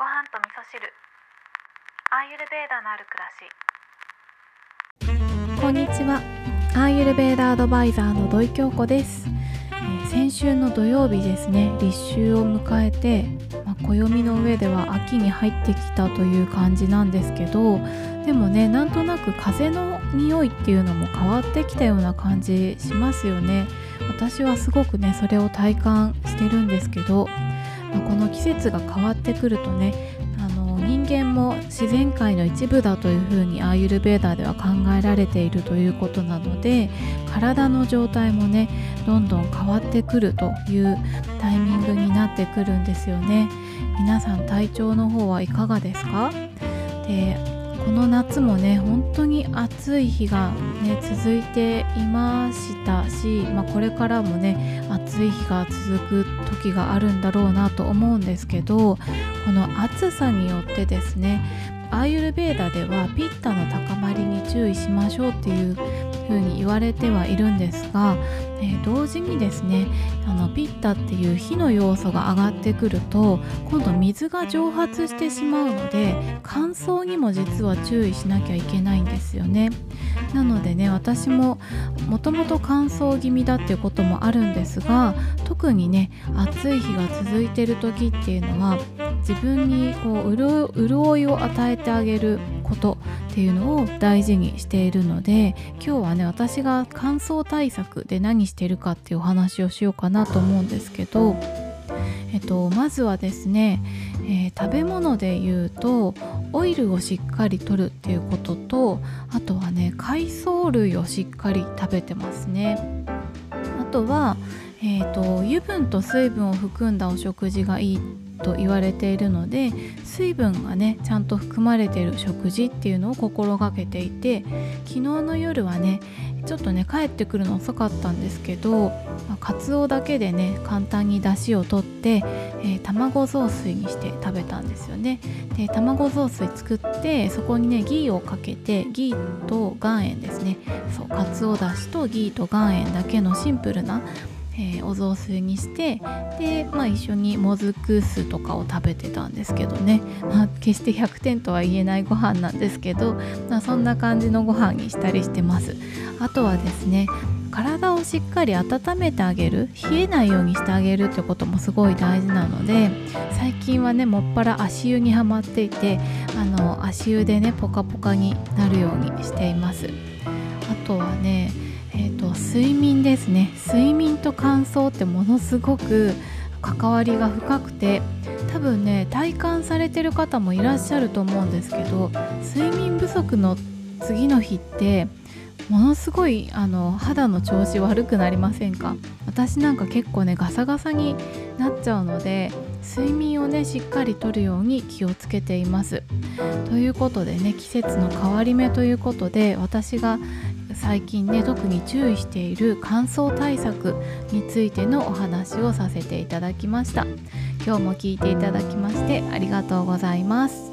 ご飯と味噌汁。アーユルベーダのある暮らし。こんにちは。アーユルベーダアドバイザーの土井京子です、えー先週の土曜日ですね立秋を迎えて、まあ、暦の上では秋に入ってきたという感じなんですけどでもねなんとなく風の匂いっていうのも変わってきたような感じしますよね。私はすごくねそれを体感してるんですけど、まあこの季節が変わってくるとねあの人間も自然界の一部だというふうにアーユルベーダーでは考えられているということなので体の状態もねどんどん変わってくるというタイミングになってくるんですよね。皆さん体調の方はいかがですか？でこの夏もね本当に暑い日がね続いていましたし、まあ、これからもね暑い日が続く時があるんだろうなと思うんですけどこの暑さによってですねアーユルベーダではピッタの高まりに注意しましょうっていうふうに言われてはいるんですが、えー同時にですねあのピッタっていう火の要素が上がってくると今度水が蒸発してしまうので乾燥にも実は注意しなきゃいけないんですよね。なのでね私ももともと乾燥気味だっていうこともあるんですが特にね暑い日が続いてる時っていうのは自分にこう潤いを与えてあげることっていうのを大事にしているので今日はね私が乾燥対策で何してるかっていうお話をしようかなと思うんですけど、えっと、まずはですね、えー食べ物で言うとオイルをしっかりとるっていうこととあとはね海藻類をしっかり食べてますね。あとは、えー、と油分と水分を含んだお食事がいいと言われているので水分がねちゃんと含まれている食事っていうのを心がけていて昨日の夜はねちょっとね帰ってくるの遅かったんですけど、まあ、カツオだけでね簡単に出汁を取って、えー卵雑炊にして食べたんですよね。で卵雑炊作ってそこにねギーをかけてギーと岩塩ですね。そうカツオだしとギーと岩塩だけのシンプルなえーお雑炊にしてで、まあ、一緒にもずく酢とかを食べてたんですけどね、まあ、決して100点とは言えないご飯なんですけど、まあ、そんな感じのご飯にしたりしてます。あとはですね体をしっかり温めてあげる冷えないようにしてあげるってこともすごい大事なので最近はねもっぱら足湯にはまっていてあの足湯でねポカポカになるようにしています。あとはね、睡眠ですね。睡眠と乾燥ってものすごく関わりが深くて多分ね体感されてる方もいらっしゃると思うんですけど睡眠不足の次の日ってものすごいあの肌の調子悪くなりませんか？私なんか結構ねガサガサになっちゃうので睡眠をねしっかりとるように気をつけています。ということでね季節の変わり目ということで私が最近ね特に注意している乾燥対策についてのお話をさせていただきました。今日も聞いていただきましてありがとうございます。